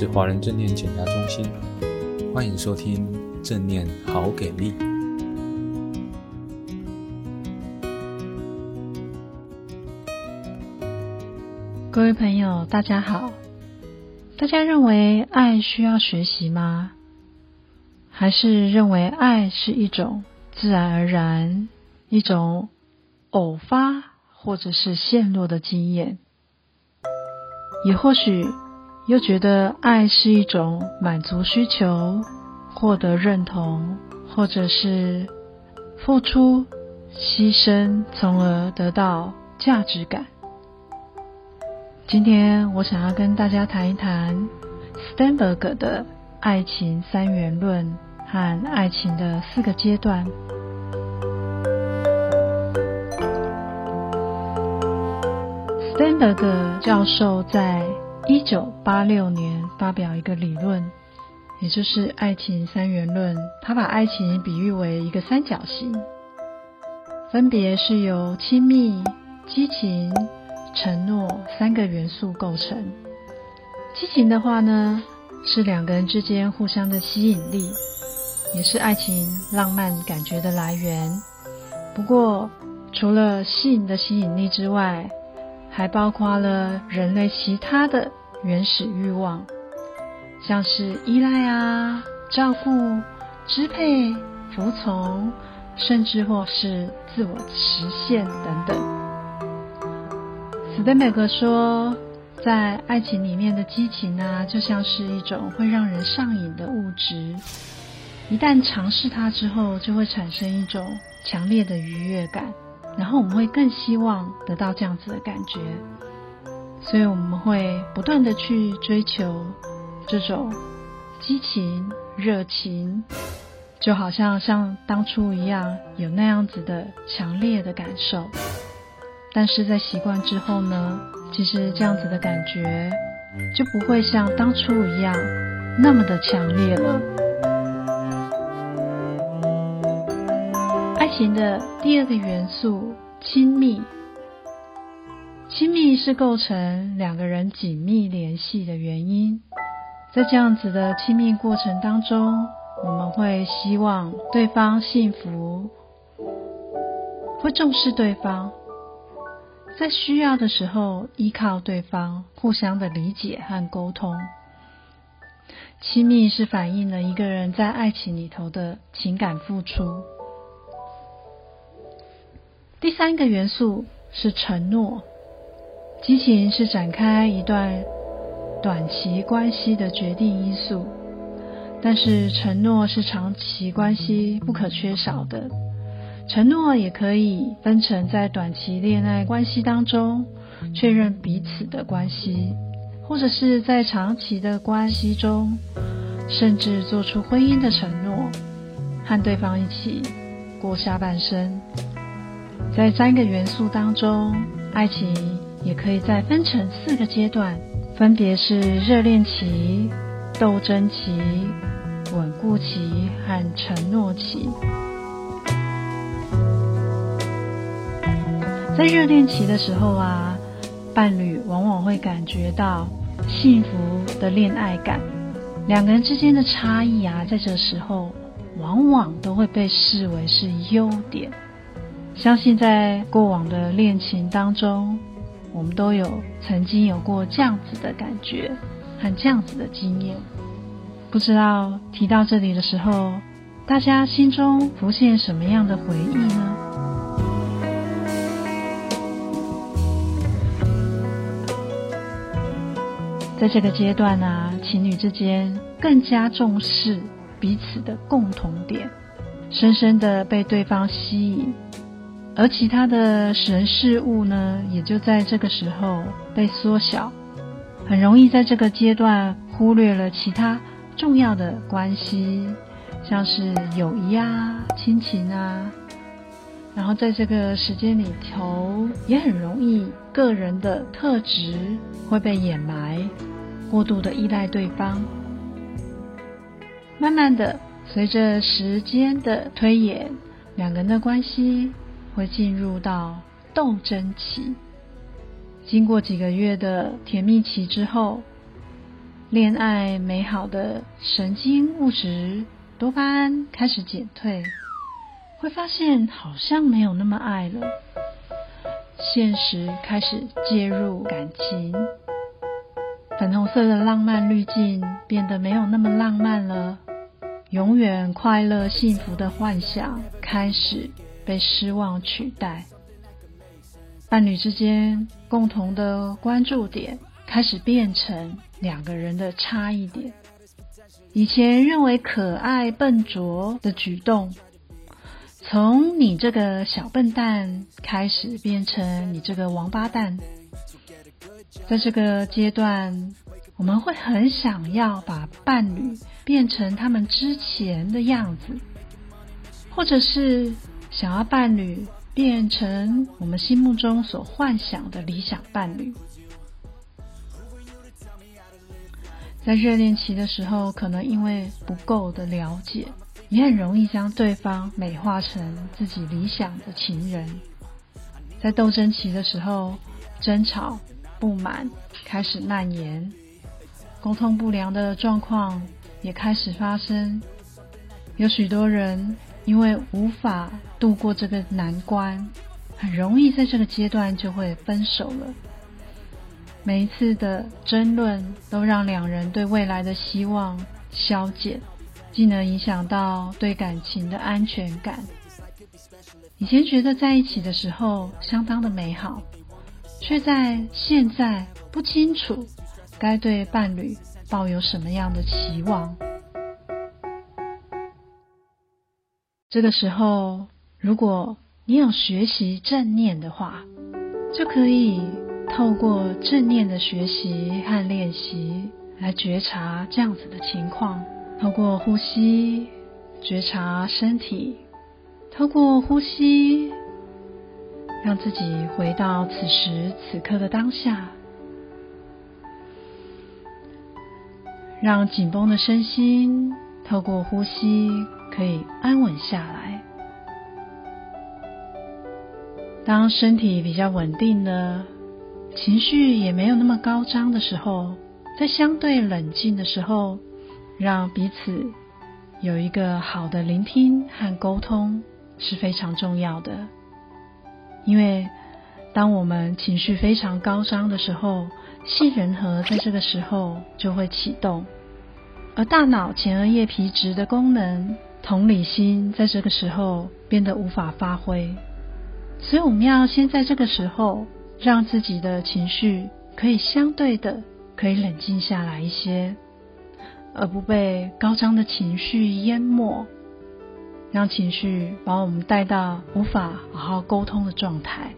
是华人正念减压中心，欢迎收听正念好给力。各位朋友，大家好。大家认为爱需要学习吗？还是认为爱是一种自然而然、一种偶发或者是陷落的经验？也或许又觉得爱是一种满足需求、获得认同，或者是付出、牺牲，从而得到价值感。今天我想要跟大家谈一谈斯坦伯格的爱情三元论和爱情的四个阶段。斯坦伯格教授在一九八六年发表一个理论，也就是爱情三元论。他把爱情比喻为一个三角形，分别是由亲密、激情、承诺三个元素构成。激情的话呢，是两个人之间互相的吸引力，也是爱情浪漫感觉的来源。不过，除了性的吸引力之外，还包括了人类其他的原始欲望，像是依赖啊、照顾、支配、服从，甚至或是自我实现等等。斯坦伯格说，在爱情里面的激情啊，就像是一种会让人上瘾的物质，一旦尝试它之后，就会产生一种强烈的愉悦感。然后我们会更希望得到这样子的感觉，所以我们会不断的去追求这种激情、热情，就好像像当初一样有那样子的强烈的感受。但是在习惯之后呢，其实这样子的感觉就不会像当初一样那么的强烈了。爱情的第二个元素，亲密。亲密是构成两个人紧密联系的原因。在这样子的亲密过程当中，我们会希望对方幸福，会重视对方，在需要的时候依靠对方，互相的理解和沟通。亲密是反映了一个人在爱情里头的情感付出。第三个元素是承诺，激情是展开一段短期关系的决定因素，但是承诺是长期关系不可缺少的。承诺也可以分成在短期恋爱关系当中确认彼此的关系，或者是在长期的关系中，甚至做出婚姻的承诺，和对方一起过下半生。在三个元素当中，爱情也可以再分成四个阶段，分别是热恋期、斗争期、稳固期和承诺期。在热恋期的时候啊，伴侣往往会感觉到幸福的恋爱感，两个人之间的差异啊，在这时候往往都会被视为是优点。相信在过往的恋情当中，我们都有曾经有过这样子的感觉和这样子的经验。不知道提到这里的时候，大家心中浮现什么样的回忆呢？在这个阶段呢、啊，情侣之间更加重视彼此的共同点，深深的被对方吸引。而其他的神事物呢，也就在这个时候被缩小，很容易在这个阶段忽略了其他重要的关系，像是友谊啊、亲情啊。然后在这个时间里头，也很容易个人的特质会被掩埋，过度的依赖对方。慢慢的，随着时间的推演，两个人的关系。会进入到斗争期，经过几个月的甜蜜期之后，恋爱美好的神经物质多巴胺开始减退，会发现好像没有那么爱了。现实开始介入感情，粉红色的浪漫滤镜变得没有那么浪漫了。永远快乐幸福的幻想开始被失望取代。伴侣之间共同的关注点开始变成两个人的差异点。以前认为可爱笨拙的举动，从你这个小笨蛋开始变成你这个王八蛋。在这个阶段，我们会很想要把伴侣变成他们之前的样子，或者是想要伴侣变成我们心目中所幻想的理想伴侣。在热恋期的时候，可能因为不够的了解，也很容易将对方美化成自己理想的情人。在斗争期的时候，争吵、不满开始蔓延。沟通不良的状况也开始发生，有许多人因为无法度过这个难关，很容易在这个阶段就会分手了。每一次的争论都让两人对未来的希望消减，进而影响到对感情的安全感。以前觉得在一起的时候相当的美好，却在现在不清楚。该对伴侣抱有什么样的期望？这个时候，如果你有学习正念的话，就可以透过正念的学习和练习来觉察这样子的情况。透过呼吸觉察身体，透过呼吸让自己回到此时此刻的当下。让紧绷的身心透过呼吸可以安稳下来。当身体比较稳定了，情绪也没有那么高涨的时候，在相对冷静的时候，让彼此有一个好的聆听和沟通是非常重要的。因为当我们情绪非常高涨的时候，杏仁核在这个时候就会启动，而大脑前额叶皮质的功能、同理心在这个时候变得无法发挥。所以我们要先在这个时候，让自己的情绪可以相对的可以冷静下来一些，而不被高涨的情绪淹没，让情绪把我们带到无法好好沟通的状态。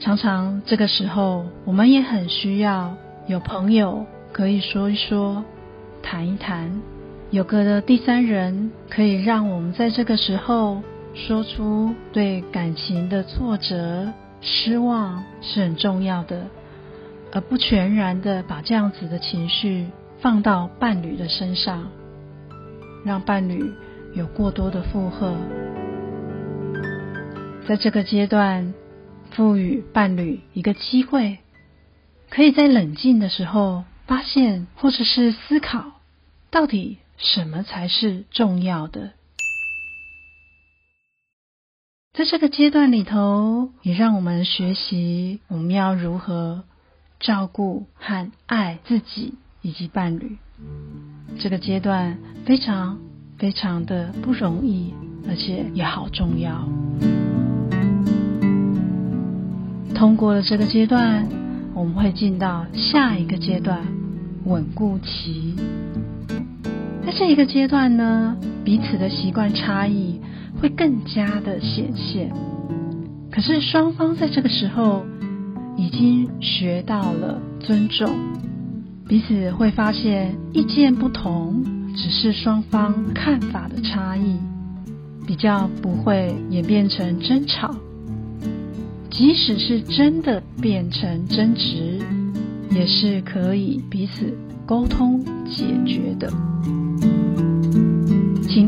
常常这个时候，我们也很需要有朋友可以说一说、谈一谈，有个的第三人可以让我们在这个时候说出对感情的挫折、失望是很重要的，而不全然的把这样子的情绪放到伴侣的身上，让伴侣有过多的负荷。在这个阶段。赋予伴侣一个机会，可以在冷静的时候发现，或者是思考，到底什么才是重要的。在这个阶段里头，也让我们学习我们要如何照顾和爱自己以及伴侣。这个阶段非常非常的不容易，而且也好重要。通过了这个阶段，我们会进到下一个阶段——稳固期。在这一个阶段呢，彼此的习惯差异会更加的显现。可是双方在这个时候已经学到了尊重，彼此会发现意见不同只是双方看法的差异，比较不会演变成争吵。即使是真的变成争执，也是可以彼此沟通解决的。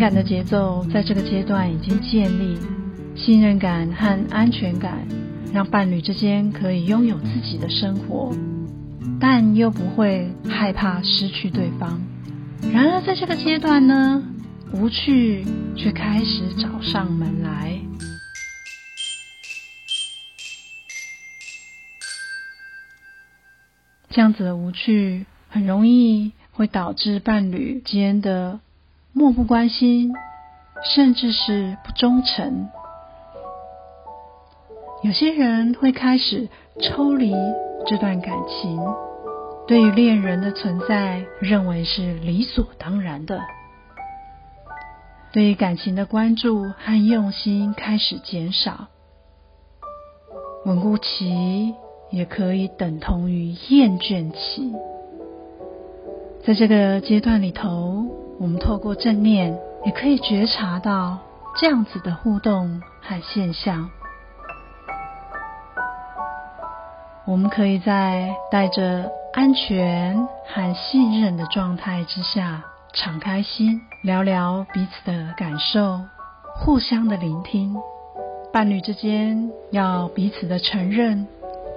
感的节奏在这个阶段已经建立，信任感和安全感让伴侣之间可以拥有自己的生活。但又不会害怕失去对方。然而，在这个阶段呢，无趣却开始找上门来。这样子的无趣，很容易会导致伴侣间的漠不关心，甚至是不忠诚。有些人会开始抽离这段感情，对于恋人的存在认为是理所当然的，对于感情的关注和用心开始减少，稳固期也可以等同于厌倦期。在这个阶段里头，我们透过正念也可以觉察到这样子的互动和现象。我们可以在带着安全和信任的状态之下，敞开心，聊聊彼此的感受，互相的聆听。伴侣之间要彼此的承认，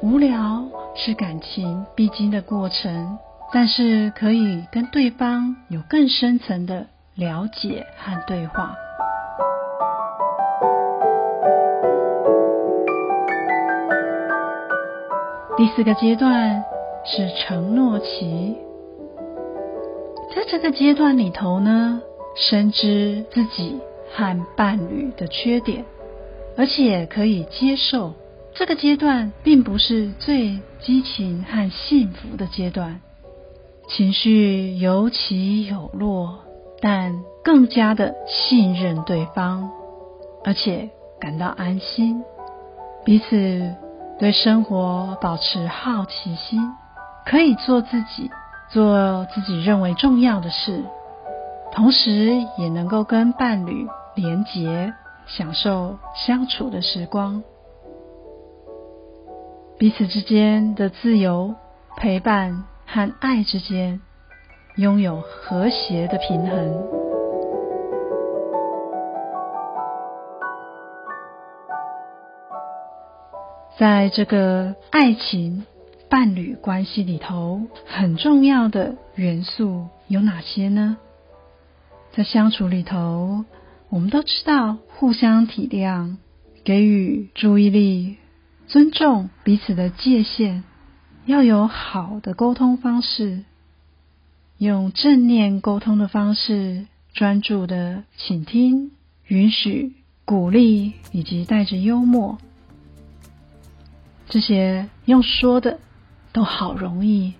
无聊是感情必经的过程，但是可以跟对方有更深层的了解和对话。第四个阶段是承诺期，在这个阶段里头呢，深知自己和伴侣的缺点，而且可以接受。这个阶段并不是最激情和幸福的阶段，情绪有起有落，但更加的信任对方，而且感到安心，彼此。对生活保持好奇心，可以做自己，做自己认为重要的事，同时也能够跟伴侣连结，享受相处的时光。彼此之间的自由、陪伴和爱之间，拥有和谐的平衡。在这个爱情伴侣关系里头，很重要的元素有哪些呢？在相处里头，我们都知道互相体谅、给予注意力、尊重彼此的界限，要有好的沟通方式，用正念沟通的方式，专注的倾听、允许、鼓励，以及带着幽默。这些用说的都好容易，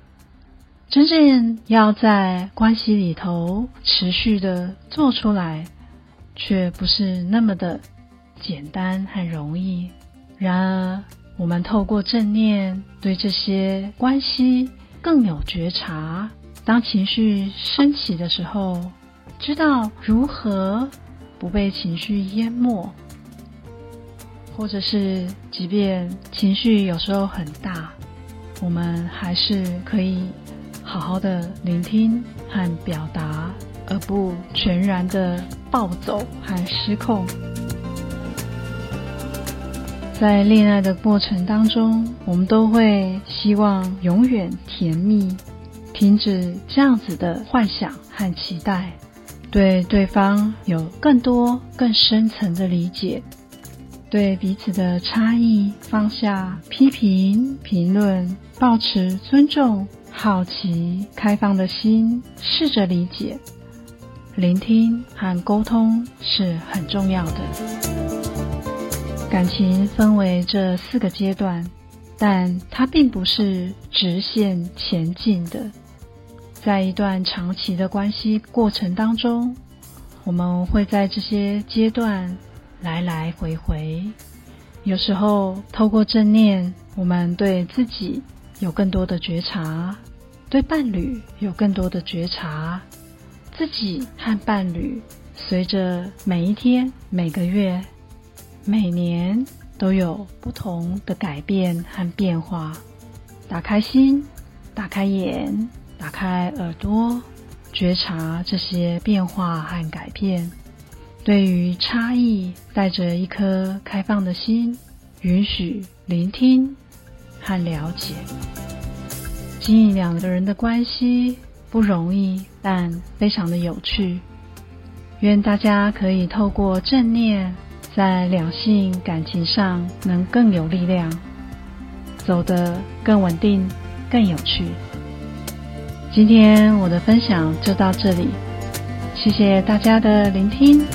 真正要在关系里头持续的做出来，却不是那么的简单和容易。然而，我们透过正念对这些关系更有觉察，当情绪升起的时候，知道如何不被情绪淹没。或者是，即便情绪有时候很大，我们还是可以好好的聆听和表达，而不全然的暴走和失控。在恋爱的过程当中，我们都会希望永远甜蜜，停止这样子的幻想和期待，对对方有更多更深层的理解。对彼此的差异放下批评、评论，保持尊重、好奇、开放的心，试着理解、聆听和沟通是很重要的。感情分为这四个阶段，但它并不是直线前进的。在一段长期的关系过程当中，我们会在这些阶段。来来回回，有时候透过正念，我们对自己有更多的觉察，对伴侣有更多的觉察，自己和伴侣随着每一天、每个月、每年都有不同的改变和变化。打开心，打开眼，打开耳朵，觉察这些变化和改变。对于差异，带着一颗开放的心，允许聆听和了解。经营两个人的关系不容易，但非常的有趣。愿大家可以透过正念，在两性感情上能更有力量，走得更稳定、更有趣。今天我的分享就到这里，谢谢大家的聆听。